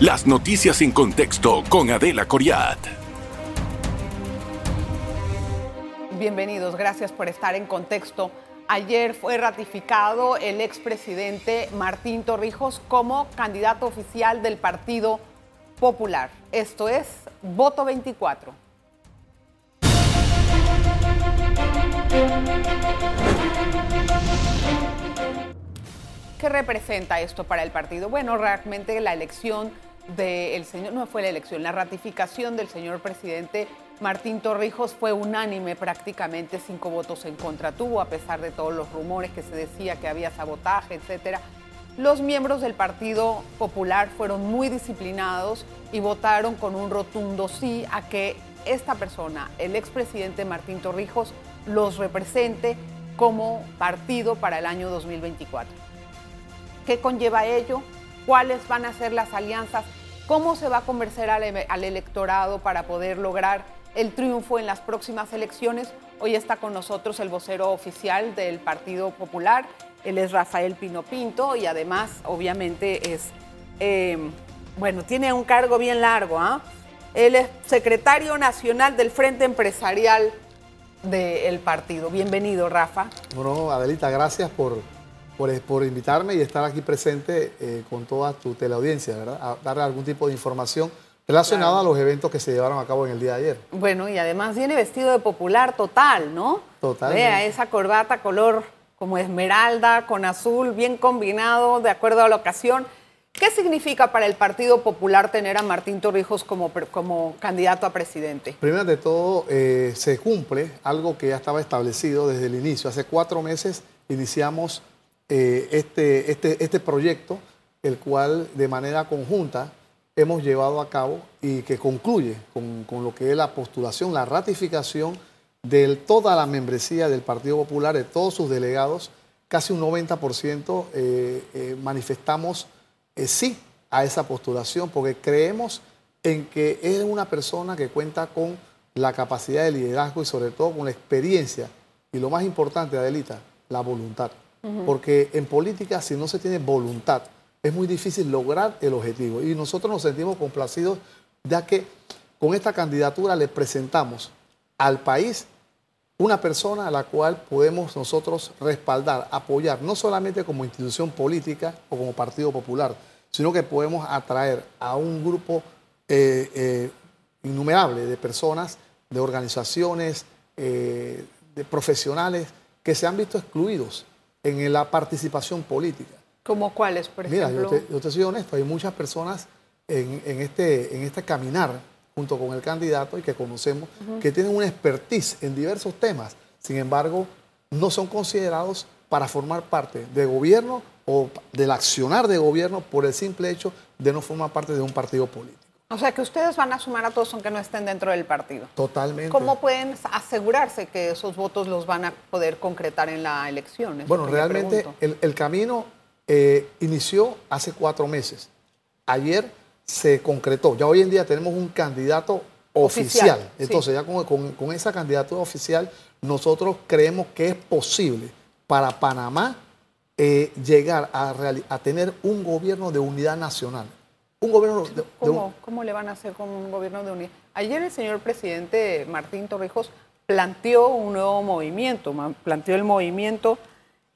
Las noticias en contexto con Adela Coriat. Bienvenidos, gracias por estar en contexto. Ayer fue ratificado el expresidente Martín Torrijos como candidato oficial del Partido Popular. Esto es voto 24. ¿Qué representa esto para el partido? Bueno, realmente la elección del señor, no fue la elección, la ratificación del señor presidente Martín Torrijos fue unánime prácticamente, cinco votos en contra tuvo, a pesar de todos los rumores que se decía que había sabotaje, etcétera. Los miembros del Partido Popular fueron muy disciplinados y votaron con un rotundo sí a que esta persona, el expresidente Martín Torrijos, los represente como partido para el año 2024. ¿Qué conlleva ello? ¿Cuáles van a ser las alianzas? ¿Cómo se va a convencer al, al electorado para poder lograr el triunfo en las próximas elecciones? Hoy está con nosotros el vocero oficial del Partido Popular, él es Rafael Pino Pinto y además obviamente es, eh, bueno, tiene un cargo bien largo, ¿ah? Él es secretario nacional del Frente Empresarial del partido. Bienvenido, Rafa. Bueno, Adelita, gracias por, por, invitarme y estar aquí presente eh, con toda tu teleaudiencia, ¿verdad? A darle algún tipo de información relacionada a los eventos que se llevaron a cabo en el día de ayer. Bueno, y además viene vestido de popular total, ¿no? Total. Vea esa corbata color como esmeralda con azul, bien combinado, de acuerdo a la ocasión. ¿Qué significa para el Partido Popular tener a Martín Torrijos como, como candidato a presidente? Primero de todo, eh, se cumple algo que ya estaba establecido desde el inicio. Hace cuatro meses iniciamos eh, este, este, este proyecto, el cual de manera conjunta hemos llevado a cabo y que concluye con, con lo que es la postulación, la ratificación de toda la membresía del Partido Popular, de todos sus delegados, casi un 90% eh, eh, manifestamos eh, sí a esa postulación, porque creemos en que es una persona que cuenta con la capacidad de liderazgo y sobre todo con la experiencia. Y lo más importante, Adelita, la voluntad. Porque en política, si no se tiene voluntad, es muy difícil lograr el objetivo. Y nosotros nos sentimos complacidos ya que con esta candidatura le presentamos al país una persona a la cual podemos nosotros respaldar, apoyar, no solamente como institución política o como Partido Popular, sino que podemos atraer a un grupo eh, eh, innumerable de personas, de organizaciones, eh, de profesionales que se han visto excluidos en la participación política. ¿Como cuáles, por ejemplo? Mira, yo te, soy honesto, hay muchas personas en, este, en este caminar junto con el candidato y que conocemos, que tienen una expertise en diversos temas. Sin embargo, no son considerados para formar parte de gobierno o del accionar de gobierno por el simple hecho de no formar parte de un partido político. O sea que ustedes van a sumar a todos aunque no estén dentro del partido. Totalmente. ¿Cómo pueden asegurarse que esos votos los van a poder concretar en la elección? bueno, realmente el, camino eh, inició hace cuatro meses. Ayer se concretó. Ya hoy en día tenemos un candidato oficial. Entonces, ya con, esa candidatura oficial, nosotros creemos que es posible para Panamá eh, llegar a, a, tener un gobierno de unidad nacional. Un gobierno ¿Cómo, ¿Cómo le van a hacer con un gobierno de unidad? Ayer el señor presidente Martín Torrijos planteó un nuevo movimiento, planteó el movimiento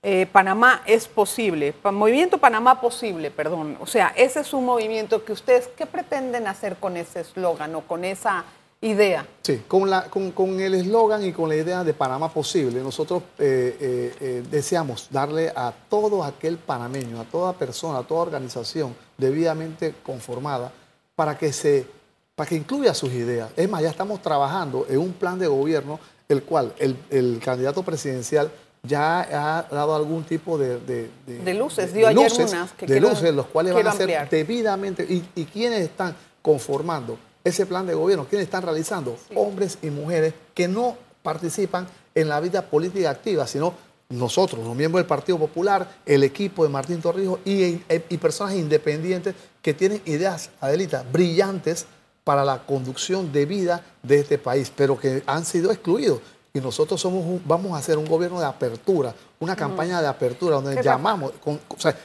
eh, Panamá es posible, Movimiento Panamá posible, perdón. O sea, ese es un movimiento que ustedes, ¿qué pretenden hacer con ese eslogan o con esa idea? Sí, con, la, con, el eslogan y con la idea de Panamá posible, nosotros eh, eh, deseamos darle a todo aquel panameño, a toda persona, a toda organización debidamente conformada, para que, se, para que incluya sus ideas. Es más, ya estamos trabajando en un plan de gobierno, el cual el, el candidato presidencial ya ha dado algún tipo de... De, luces, dio ayer unas que De luces, los cuales van a ser debidamente... Y, y quiénes están conformando ese plan de gobierno? ¿Quiénes están realizando? Hombres y mujeres que no participan en la vida política activa, sino nosotros, los miembros del Partido Popular, el equipo de Martín Torrijos y, y personas independientes que tienen ideas, Adelita, brillantes para la conducción de vida de este país, pero que han sido excluidos y nosotros somos vamos a hacer un gobierno de apertura, una campaña de apertura donde llamamos, con, o sea,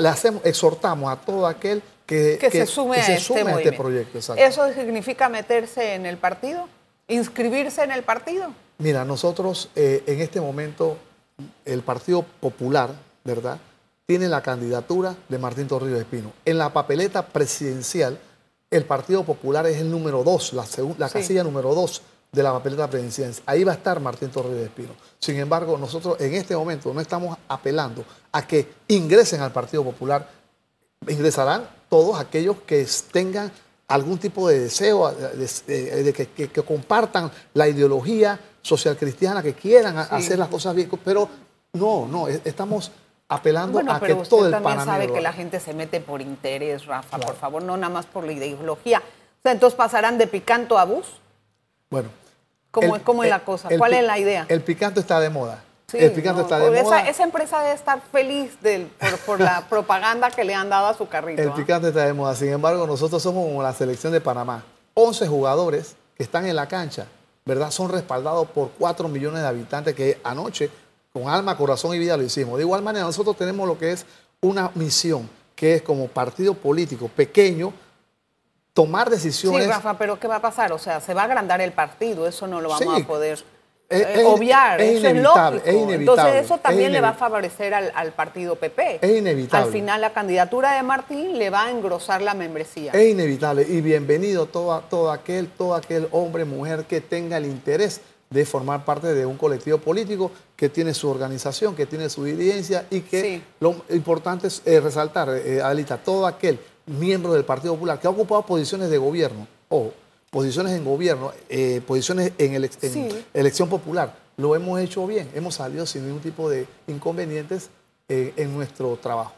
le hacemos, exhortamos a todo aquel que, que, se sume, a, este, este, proyecto. ¿Eso significa meterse en el partido? ¿Inscribirse en el partido? Mira, nosotros eh, en este momento, el Partido Popular, ¿verdad? Tiene la candidatura de Martín Torrijos Espino. En la papeleta presidencial, el Partido Popular es el número dos, la, la casilla número dos de la papeleta presidencial. Ahí va a estar Martín Torrijos Espino. Sin embargo, nosotros en este momento no estamos apelando a que ingresen al Partido Popular. Ingresarán todos aquellos que tengan algún tipo de deseo de, que, compartan la ideología social cristiana, que quieran hacer las cosas bien, pero no, no, estamos apelando a que todo el también sabe que la gente se mete por interés, Rafa, por favor, no nada más por la ideología. O sea, entonces pasarán de picanto a bus. Bueno. ¿Cómo, ¿cómo es la cosa? ¿Cuál es la idea? El picanto está de moda. el picanto está de esa, moda. Esa empresa debe estar feliz por, la propaganda que le han dado a su carrito. El ¿ah? picante está de moda. Sin embargo, nosotros somos como la selección de Panamá. 11 jugadores que están en la cancha, ¿verdad? Son respaldados por 4 millones de habitantes que anoche con alma, corazón y vida lo hicimos. De igual manera, nosotros tenemos lo que es una misión, que es como partido político pequeño, tomar decisiones. Sí, Rafa, pero ¿qué va a pasar? O sea, se va a agrandar el partido, eso no lo vamos a poder eh, obviar, es eso es lógico. Es inevitable, Entonces eso también le va a favorecer al, partido PP. Es inevitable. Al final la candidatura de Martín le va a engrosar la membresía. Es inevitable y bienvenido todo, todo aquel, todo aquel hombre, mujer que tenga el interés de formar parte de un colectivo político que tiene su organización, que tiene su dirigencia y que lo importante es eh, resaltar, eh, Adelita, todo aquel miembro del Partido Popular que ha ocupado posiciones de gobierno o posiciones en gobierno, eh, posiciones en, elección popular, lo hemos hecho bien, hemos salido sin ningún tipo de inconvenientes en nuestro trabajo.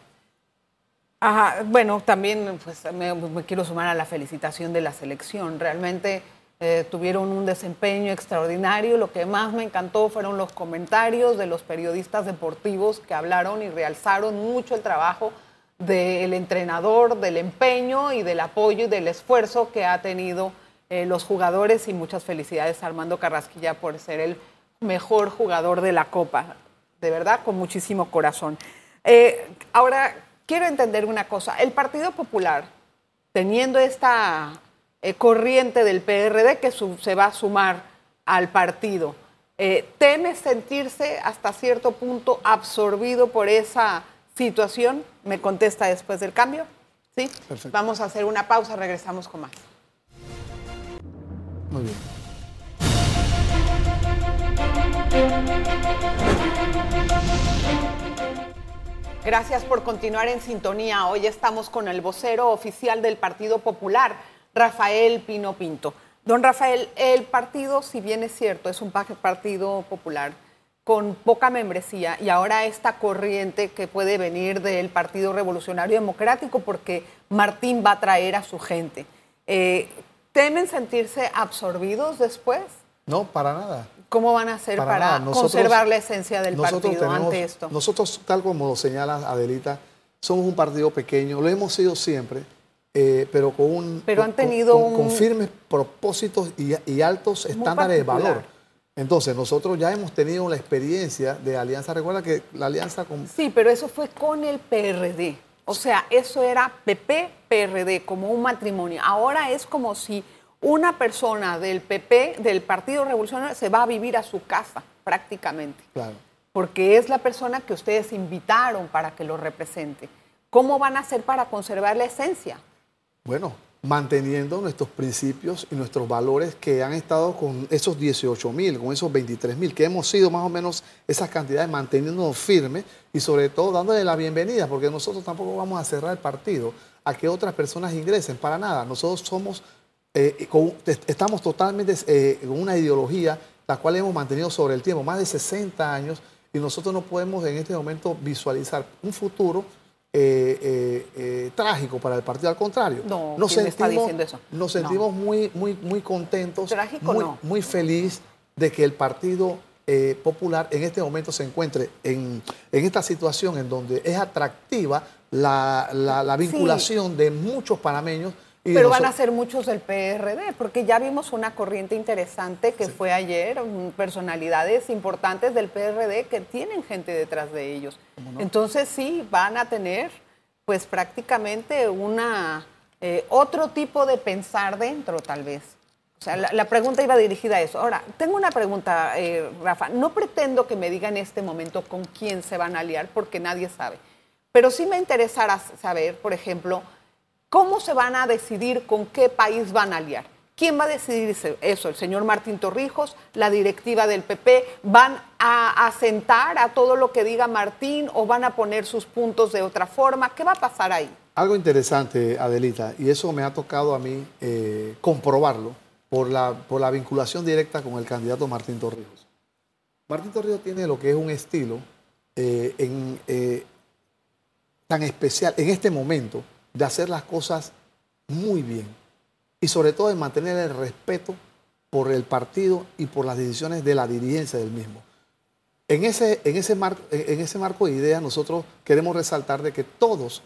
Ajá, bueno, también pues, me, me quiero sumar a la felicitación de la selección. Realmente eh, tuvieron un desempeño extraordinario. Lo que más me encantó fueron los comentarios de los periodistas deportivos que hablaron y realzaron mucho el trabajo del entrenador, del empeño y del apoyo y del esfuerzo que ha tenido eh, los jugadores y muchas felicidades a Armando Carrasquilla por ser el mejor jugador de la Copa. De verdad, con muchísimo corazón. Eh, ahora, quiero entender una cosa. El Partido Popular, teniendo esta eh, corriente del PRD que se va a sumar al partido. Eh, ¿Teme sentirse hasta cierto punto absorbido por esa situación? Me contesta después del cambio. ¿Sí? Vamos a hacer una pausa, regresamos con más. Muy bien. Gracias por continuar en sintonía. Hoy estamos con el vocero oficial del Partido Popular, Rafael Pino Pinto. Don Rafael, el partido, si bien es cierto, es un partido popular con poca membresía y ahora esta corriente que puede venir del Partido Revolucionario Democrático porque Martín va a traer a su gente. Eh, ¿Temen sentirse absorbidos después? No, para nada. ¿Cómo van a hacer para, conservar la esencia del partido ante esto? Nosotros, tal como lo señala Adelita, somos un partido pequeño, lo hemos sido siempre eh, pero con un pero han tenido con, firmes propósitos y, altos estándares de valor. Entonces, nosotros ya hemos tenido la experiencia de alianza. Recuerda que la alianza con... Sí, pero eso fue con el PRD. O sea, eso era PP-PRD, como un matrimonio. Ahora es como si una persona del PP, del Partido Revolucionario, se va a vivir a su casa, prácticamente. Claro. Porque es la persona que ustedes invitaron para que lo represente. ¿Cómo van a hacer para conservar la esencia? Bueno, manteniendo nuestros principios y nuestros valores que han estado con esos 18 mil, con esos 23 mil, que hemos sido más o menos esas cantidades, manteniéndonos firmes y sobre todo dándole la bienvenida, porque nosotros tampoco vamos a cerrar el partido a que otras personas ingresen, para nada. Nosotros somos, eh, estamos totalmente eh, con una ideología la cual hemos mantenido sobre el tiempo, más de 60 años, y nosotros no podemos en este momento visualizar un futuro eh, trágico para el partido, al contrario. No, nos sentimos, está diciendo eso? Nos sentimos muy, muy, muy contentos, trágico, muy, no. muy feliz de que el Partido Popular en este momento se encuentre en, esta situación en donde es atractiva la, vinculación de muchos panameños pero van a ser muchos del PRD, porque ya vimos una corriente interesante que fue ayer, personalidades importantes del PRD que tienen gente detrás de ellos. Entonces sí, van a tener pues prácticamente una eh, otro tipo de pensar dentro, tal vez. O sea, la, pregunta iba dirigida a eso. Ahora, tengo una pregunta, eh, Rafa. No pretendo que me diga en este momento con quién se van a aliar, porque nadie sabe. Pero sí me interesará saber, por ejemplo, cómo se van a decidir con qué país van a aliar. ¿Quién va a decidir eso? ¿El señor Martín Torrijos? ¿La directiva del PP? ¿Van a asentar a todo lo que diga Martín o van a poner sus puntos de otra forma? ¿Qué va a pasar ahí? Algo interesante, Adelita, y eso me ha tocado a mí eh, comprobarlo por la, por la vinculación directa con el candidato Martín Torrijos. Martín Torrijos tiene lo que es un estilo eh, eh, tan especial en este momento de hacer las cosas muy bien y sobre todo de mantener el respeto por el partido y por las decisiones de la dirigencia del mismo. En ese, en ese, marco, en ese marco de ideas nosotros queremos resaltar de que todos,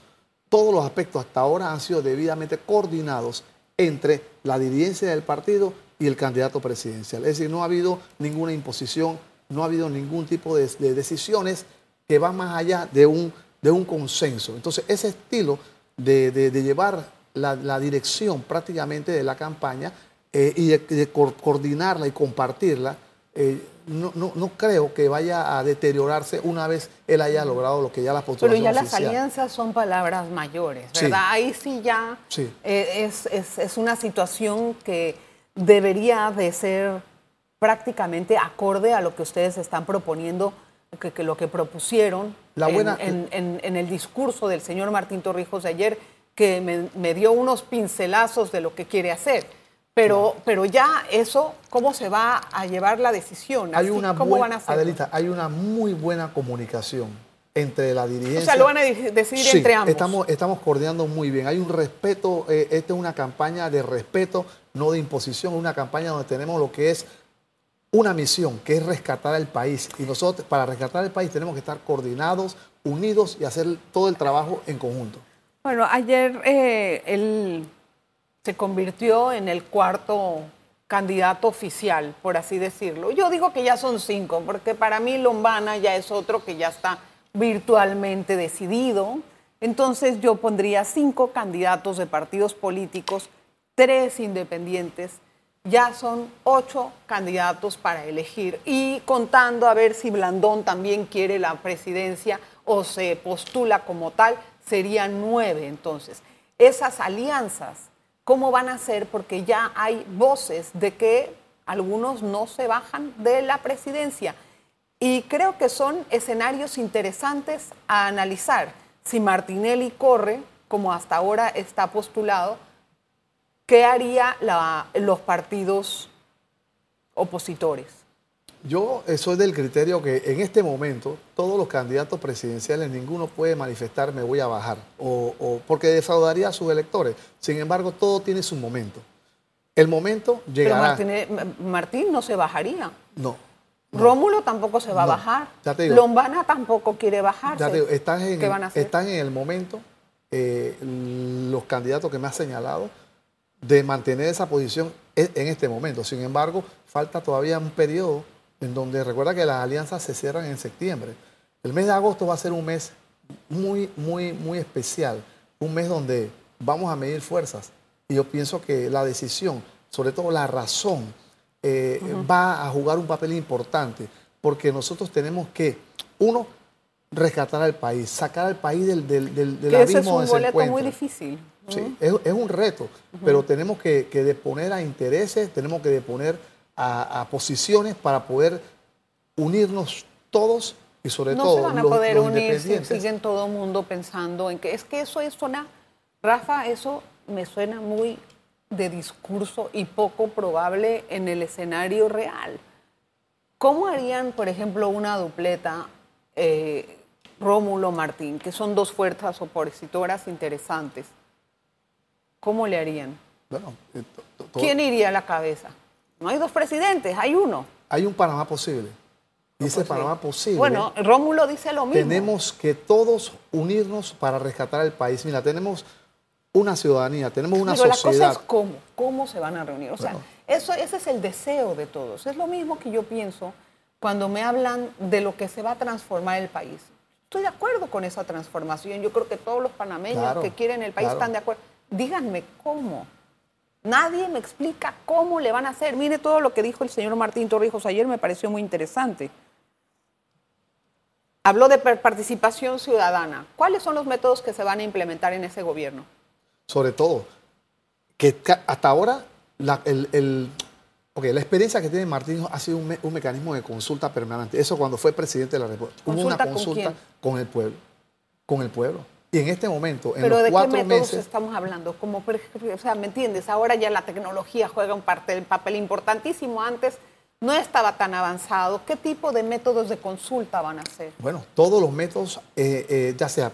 todos los aspectos hasta ahora han sido debidamente coordinados entre la dirigencia del partido y el candidato presidencial. Es decir, no ha habido ninguna imposición, no ha habido ningún tipo de, decisiones que van más allá de un, de un consenso. Entonces, ese estilo de, llevar la, dirección prácticamente de la campaña eh, y de, coordinarla y compartirla, eh, no, no, creo que vaya a deteriorarse una vez él haya logrado lo que ya la postulación Pero ya las alianzas son palabras mayores, ¿verdad? Ahí sí ya eh, es, es, una situación que debería de ser prácticamente acorde a lo que ustedes están proponiendo, que, lo que propusieron en, en, el discurso del señor Martín Torrijos de ayer, que me, me dio unos pincelazos de lo que quiere hacer. Pero, pero ya eso, ¿cómo se va a llevar la decisión? Hay una ¿Cómo van a hacer? Adelita, hay una muy buena comunicación entre la dirigencia. O sea, lo van a decidir entre ambos. Estamos, estamos coordinando muy bien. Hay un respeto, eh, esta es una campaña de respeto, no de imposición, una campaña donde tenemos lo que es una misión, que es rescatar al país. Y nosotros, para rescatar el país, tenemos que estar coordinados, unidos y hacer todo el trabajo en conjunto. Bueno, ayer eh, el se convirtió en el cuarto candidato oficial, por así decirlo. Yo digo que ya son cinco, porque para mí Lombana ya es otro que ya está virtualmente decidido. Entonces yo pondría cinco candidatos de partidos políticos, tres independientes, ya son ocho candidatos para elegir. Y contando a ver si Blandón también quiere la presidencia o se postula como tal, serían nueve entonces. Esas alianzas cómo van a ser, porque ya hay voces de que algunos no se bajan de la presidencia. Y creo que son escenarios interesantes a analizar. Si Martinelli corre, como hasta ahora está postulado, ¿qué haría los partidos opositores? Yo soy del criterio que en este momento todos los candidatos presidenciales, ninguno puede manifestar me voy a bajar, o, porque defraudaría a sus electores. Sin embargo, todo tiene su momento. El momento llegará. Pero Martín, no se bajaría. No. Rómulo tampoco se va a bajar. Lombana tampoco quiere bajarse. están, en, están en el momento eh, los candidatos que me ha señalado de mantener esa posición en este momento. Sin embargo, falta todavía un periodo en donde recuerda que las alianzas se cierran en septiembre. El mes de agosto va a ser un mes muy, muy, muy especial, un mes donde vamos a medir fuerzas. Y yo pienso que la decisión, sobre todo la razón, eh, va a jugar un papel importante, porque nosotros tenemos que, uno, rescatar al país, sacar al país del, del, del, del abismo es un boleto muy difícil. Sí, es, un reto, pero tenemos que, que deponer a intereses, tenemos que deponer a, posiciones para poder unirnos todos y sobre todo. No se van a poder unir si siguen todo el mundo pensando en que es que eso es suena, Rafa, eso me suena muy de discurso y poco probable en el escenario real. ¿Cómo harían, por ejemplo, una dupleta eh, Rómulo Martín, que son dos fuerzas opositoras interesantes? ¿Cómo le harían? Bueno, eh, ¿Quién iría a la cabeza? No hay dos presidentes, hay uno. Hay un Panamá posible. Y ese Panamá posible. Bueno, Rómulo dice lo mismo. Tenemos que todos unirnos para rescatar el país. Mira, tenemos una ciudadanía, tenemos una Pero sociedad. la cosa es cómo, cómo se van a reunir. O sea, eso, ese es el deseo de todos. Es lo mismo que yo pienso cuando me hablan de lo que se va a transformar el país. estoy de acuerdo con esa transformación. Yo creo que todos los panameños que quieren el país están de acuerdo. Díganme cómo. Nadie me explica cómo le van a hacer. Mire todo lo que dijo el señor Martín Torrijos ayer, me pareció muy interesante. Habló de participación ciudadana. ¿Cuáles son los métodos que se van a implementar en ese gobierno? Sobre todo, que hasta ahora la, la experiencia que tiene Martín ha sido un, mecanismo de consulta permanente. Eso cuando fue presidente de la República. Hubo una consulta con, el pueblo. Con el pueblo. Y en este momento, en ¿Pero los de cuatro qué métodos meses, estamos hablando? Como, o sea, ¿me entiendes? Ahora ya la tecnología juega un papel importantísimo. Antes no estaba tan avanzado. ¿Qué tipo de métodos de consulta van a hacer? Bueno, todos los métodos, eh, eh, ya sea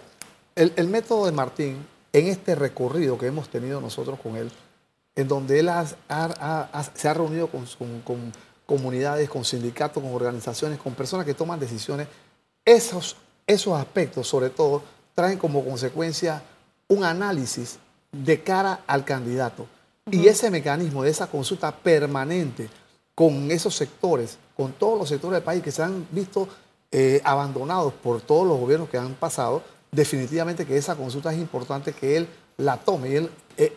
el, método de Martín, en este recorrido que hemos tenido nosotros con él, en donde él se ha reunido con, comunidades, con sindicatos, con organizaciones, con personas que toman decisiones, esos, esos aspectos sobre todo traen como consecuencia un análisis de cara al candidato. Y ese mecanismo de esa consulta permanente, con esos sectores, con todos los sectores del país que se han visto eh, abandonados por todos los gobiernos que han pasado, definitivamente que esa consulta es importante que él la tome. Y, él, eh,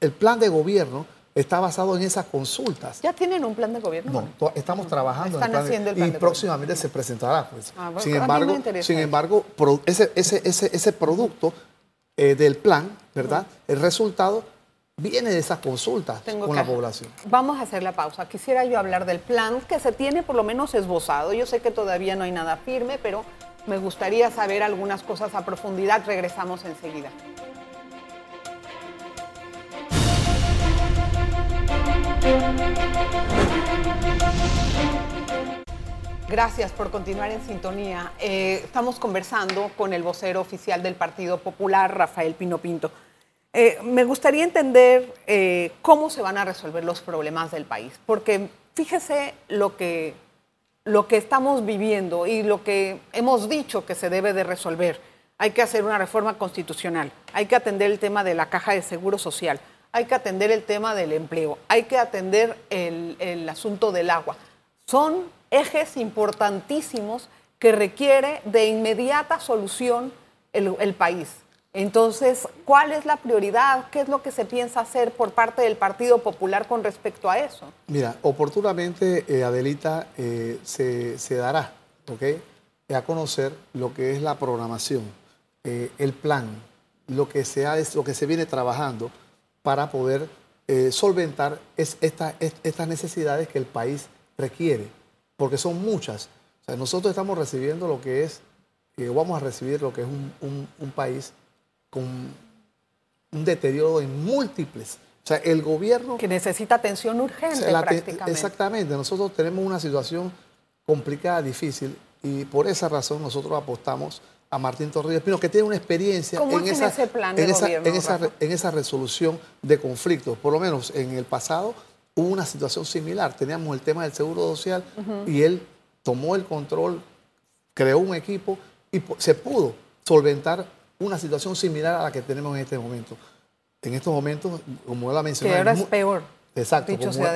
el plan de gobierno está basado en esas consultas. ¿Ya tienen un plan de gobierno? No, estamos trabajando en el plan, haciendo el plan y próximamente se presentará. Pues. Ah, sin embargo, sin embargo ese, ese, ese, producto eh, del plan, ¿verdad? El resultado viene de esas consultas con la población. Vamos a hacer la pausa. Quisiera yo hablar del plan que se tiene por lo menos esbozado. Yo sé que todavía no hay nada firme, pero me gustaría saber algunas cosas a profundidad. Regresamos enseguida. Gracias por continuar en sintonía. Eh, estamos conversando con el vocero oficial del Partido Popular, Rafael Pino Pinto. Eh, me gustaría entender eh, cómo se van a resolver los problemas del país, porque fíjese lo que, lo que estamos viviendo y lo que hemos dicho que se debe de resolver. Hay que hacer una reforma constitucional, hay que atender el tema de la caja de seguro social, hay que atender el tema del empleo, hay que atender el, asunto del agua. Son ejes importantísimos que requiere de inmediata solución el país. Entonces, ¿cuál es la prioridad? ¿Qué es lo que se piensa hacer por parte del Partido Popular con respecto a eso? Mira, oportunamente, eh, Adelita, eh, se, dará a conocer lo que es la programación, eh, el plan, lo que, se lo que se viene trabajando para poder solventar estas necesidades que el país requiere, porque son muchas. nosotros estamos recibiendo lo que es, vamos a recibir lo que es un país con un deterioro en múltiples. O sea, el gobierno... Que necesita atención urgente prácticamente. Exactamente. Nosotros tenemos una situación complicada, difícil, y por esa razón nosotros apostamos a Martín Torrijos Pino, que tiene una experiencia en, esa, ese plan de en, gobierno, esa, en, esa, resolución de conflictos. Por lo menos en el pasado hubo una situación similar. Teníamos el tema del seguro social y él tomó el control, creó un equipo y se pudo solventar una situación similar a la que tenemos en este momento. En estos momentos, como él ha mencionado... Que ahora es peor. Exacto,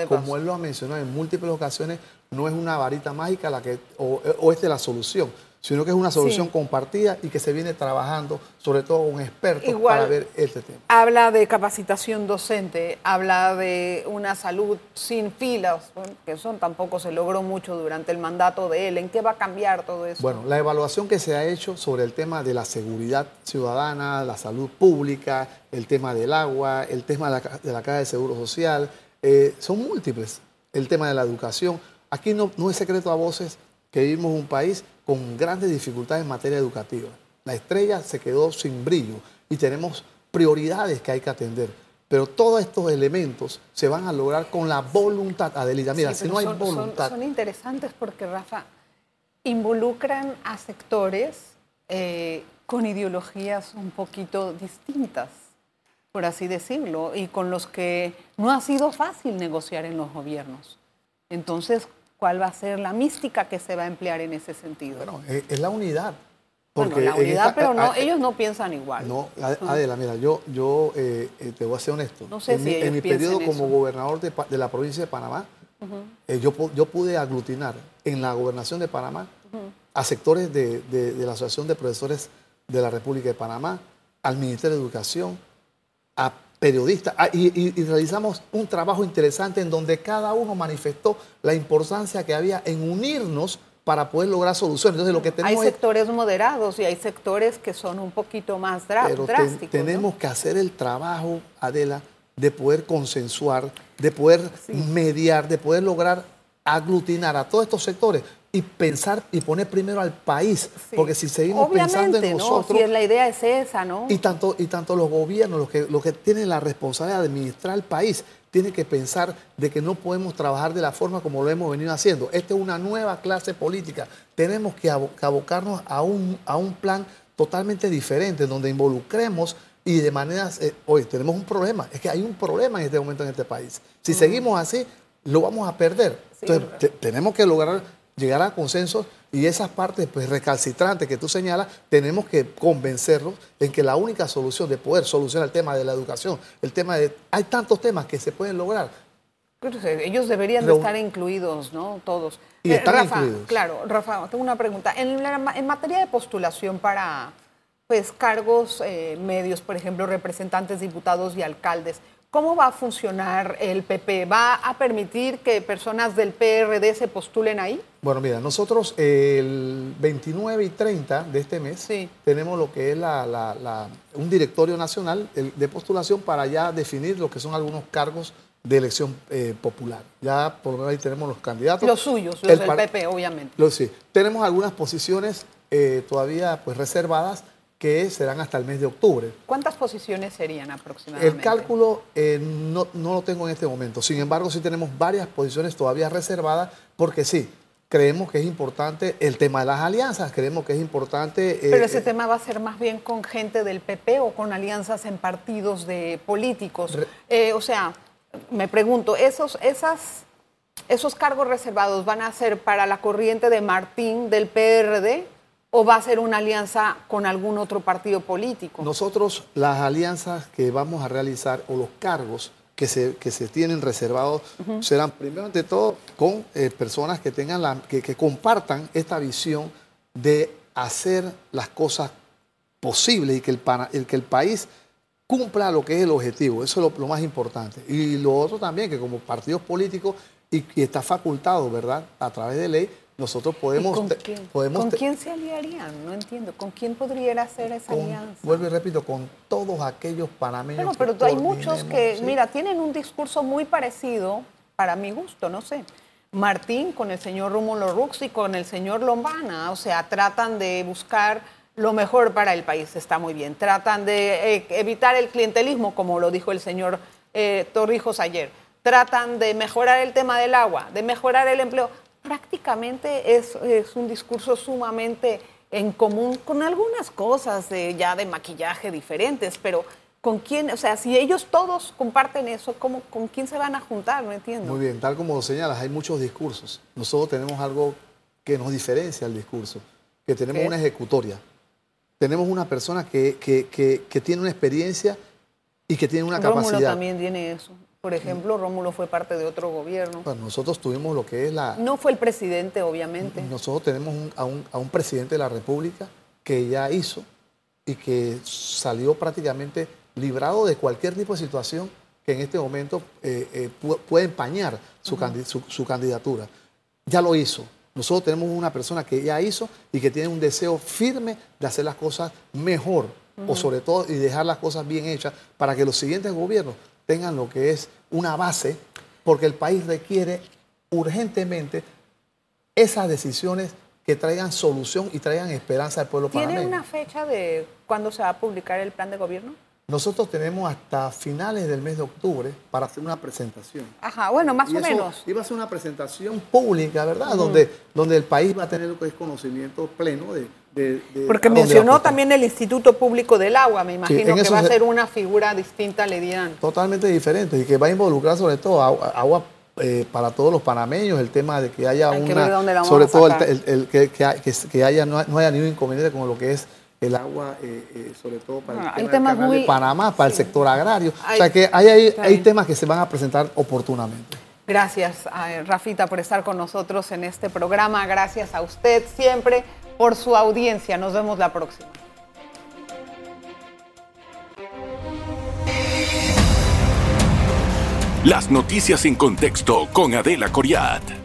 como, él lo ha mencionado en múltiples ocasiones, no es una varita mágica la que, o, o esta es la solución sino que es una solución compartida y que se viene trabajando, sobre todo con expertos, para ver este tema. Habla de capacitación docente, habla de una salud sin filas, que eso tampoco se logró mucho durante el mandato de él. ¿En qué va a cambiar todo eso? Bueno, la evaluación que se ha hecho sobre el tema de la seguridad ciudadana, la salud pública, el tema del agua, el tema de la, de la caja de seguro social, eh, son múltiples. El tema de la educación. Aquí no, no es secreto a voces que vivimos un país con grandes dificultades en materia educativa. La estrella se quedó sin brillo y tenemos prioridades que hay que atender. Pero todos estos elementos se van a lograr con la voluntad, Adelita. Mira, si no hay voluntad. Son, interesantes porque, Rafa, involucran a sectores eh, con ideologías un poquito distintas, por así decirlo, y con los que no ha sido fácil negociar en los gobiernos. Entonces, cuál va a ser la mística que se va a emplear en ese sentido. Bueno, es la unidad. Porque la unidad, pero no, ellos no piensan igual. No, Adela, mira, yo, yo eh, eh, te voy a ser honesto. No sé en si mi, en mi periodo como gobernador de, la provincia de Panamá, eh, yo, yo pude aglutinar en la gobernación de Panamá a sectores de, la Asociación de Profesores de la República de Panamá, al Ministerio de Educación, a periodistas, ah, y, realizamos un trabajo interesante en donde cada uno manifestó la importancia que había en unirnos para poder lograr soluciones. Entonces, lo que tenemos hay sectores moderados y hay sectores que son un poquito más drásticos. tenemos que hacer el trabajo, Adela, de poder consensuar, de poder mediar, de poder lograr aglutinar a todos estos sectores y pensar y poner primero al país, porque si seguimos pensando en nosotros, si la idea es esa, ¿no? Y tanto y tanto los gobiernos, los que los que tienen la responsabilidad de administrar el país, tienen que pensar de que no podemos trabajar de la forma como lo hemos venido haciendo. Esta es una nueva clase política. Tenemos que abocarnos a un a un plan totalmente diferente donde involucremos y de maneras, eh, hoy tenemos un problema, es que hay un problema en este momento en este país. Si seguimos así, lo vamos a perder. Entonces, tenemos que lograr llegar a consensos y esas partes pues, recalcitrantes que tú señalas, tenemos que convencerlos en que la única solución de poder solucionar el tema de la educación, el tema de... Hay tantos temas que se pueden lograr. Ellos deberían de estar incluidos, ¿no? Todos. Y eh, están incluidos. Claro, Rafa, tengo una pregunta. En, en materia de postulación para pues, cargos eh, medios, por ejemplo, representantes, diputados y alcaldes, ¿Cómo va a funcionar el PP? ¿Va a permitir que personas del PRD se postulen ahí? Bueno, mira, nosotros el 29 y 30 de este mes tenemos lo que es un directorio nacional de postulación para ya definir lo que son algunos cargos de elección eh, popular. Ya por lo menos ahí tenemos los candidatos. Los suyos, los del PP, obviamente. sí. Tenemos algunas posiciones eh, todavía pues reservadas que serán hasta el mes de octubre. ¿Cuántas posiciones serían aproximadamente? El cálculo eh, no, lo tengo en este momento. Sin embargo, sí tenemos varias posiciones todavía reservadas porque sí, creemos que es importante el tema de las alianzas, creemos que es importante... Eh, Pero ese eh, tema va a ser más bien con gente del PP o con alianzas en partidos de políticos. o sea, me pregunto, esos, esas, esos cargos reservados van a ser para la corriente de Martín del PRD o va a ser una alianza con algún otro partido político? Nosotros las alianzas que vamos a realizar o los cargos que se, que se tienen reservados serán primero ante todo con eh, personas que tengan la, que, compartan esta visión de hacer las cosas posibles y que el, el, que el país cumpla lo que es el objetivo. Eso es lo, más importante. Y lo otro también, que como partidos políticos y, y está facultado, ¿verdad?, a través de ley, nosotros podemos... con, quién? podemos ¿Con quién se aliarían? No entiendo. ¿Con quién podría hacer esa alianza? Vuelvo y repito, con todos aquellos panameños. Bueno, pero hay muchos que, mira, tienen un discurso muy parecido, para mi gusto, no sé. Martín con el señor Rómulo Rux y con el señor Lombana. O sea, tratan de buscar lo mejor para el país, está muy bien. Tratan de eh, evitar el clientelismo, como lo dijo el señor eh, Torrijos ayer. Tratan de mejorar el tema del agua, de mejorar el empleo prácticamente es, un discurso sumamente en común con algunas cosas ya de maquillaje diferentes, pero ¿con quién? O sea, si ellos todos comparten eso, ¿cómo, ¿con quién se van a juntar? No entiendo. Muy bien, tal como señalas, hay muchos discursos. Nosotros tenemos algo que nos diferencia el discurso, que tenemos una ejecutoria. Tenemos una persona que, que, tiene una experiencia y que tiene una Rómulo capacidad. también tiene eso. Por ejemplo, Rómulo fue parte de otro gobierno. Bueno, nosotros tuvimos lo que es la... No fue el presidente, obviamente. Nosotros tenemos a, un, presidente de la República que ya hizo y que salió prácticamente librado de cualquier tipo de situación que en este momento eh, eh, puede empañar su, candidatura. Ya lo hizo. Nosotros tenemos una persona que ya hizo y que tiene un deseo firme de hacer las cosas mejor, o sobre todo y dejar las cosas bien hechas para que los siguientes gobiernos tengan lo que es una base, porque el país requiere urgentemente esas decisiones que traigan solución y traigan esperanza al pueblo panameño. ¿Tiene una fecha de cuándo se va a publicar el plan de gobierno? Nosotros tenemos hasta finales del mes de octubre para hacer una presentación. Ajá, bueno, más o menos. Iba a ser una presentación pública, ¿verdad? donde, donde el país va a tener lo que es conocimiento pleno de, porque mencionó también el Instituto Público del Agua, me imagino que va a ser una figura distinta, le dirán. Totalmente diferente y que va a involucrar sobre todo agua, eh, para todos los panameños, el tema de que haya una... sobre todo el, que, que, haya, no, haya ningún inconveniente con lo que es el agua, eh, eh, sobre todo para el tema de Panamá, para el sector agrario. o sea que hay, hay, hay temas que se van a presentar oportunamente. Gracias, Rafita, por estar con nosotros en este programa. Gracias a usted siempre por su audiencia. Nos vemos la próxima. Las noticias en contexto con Adela Coriat.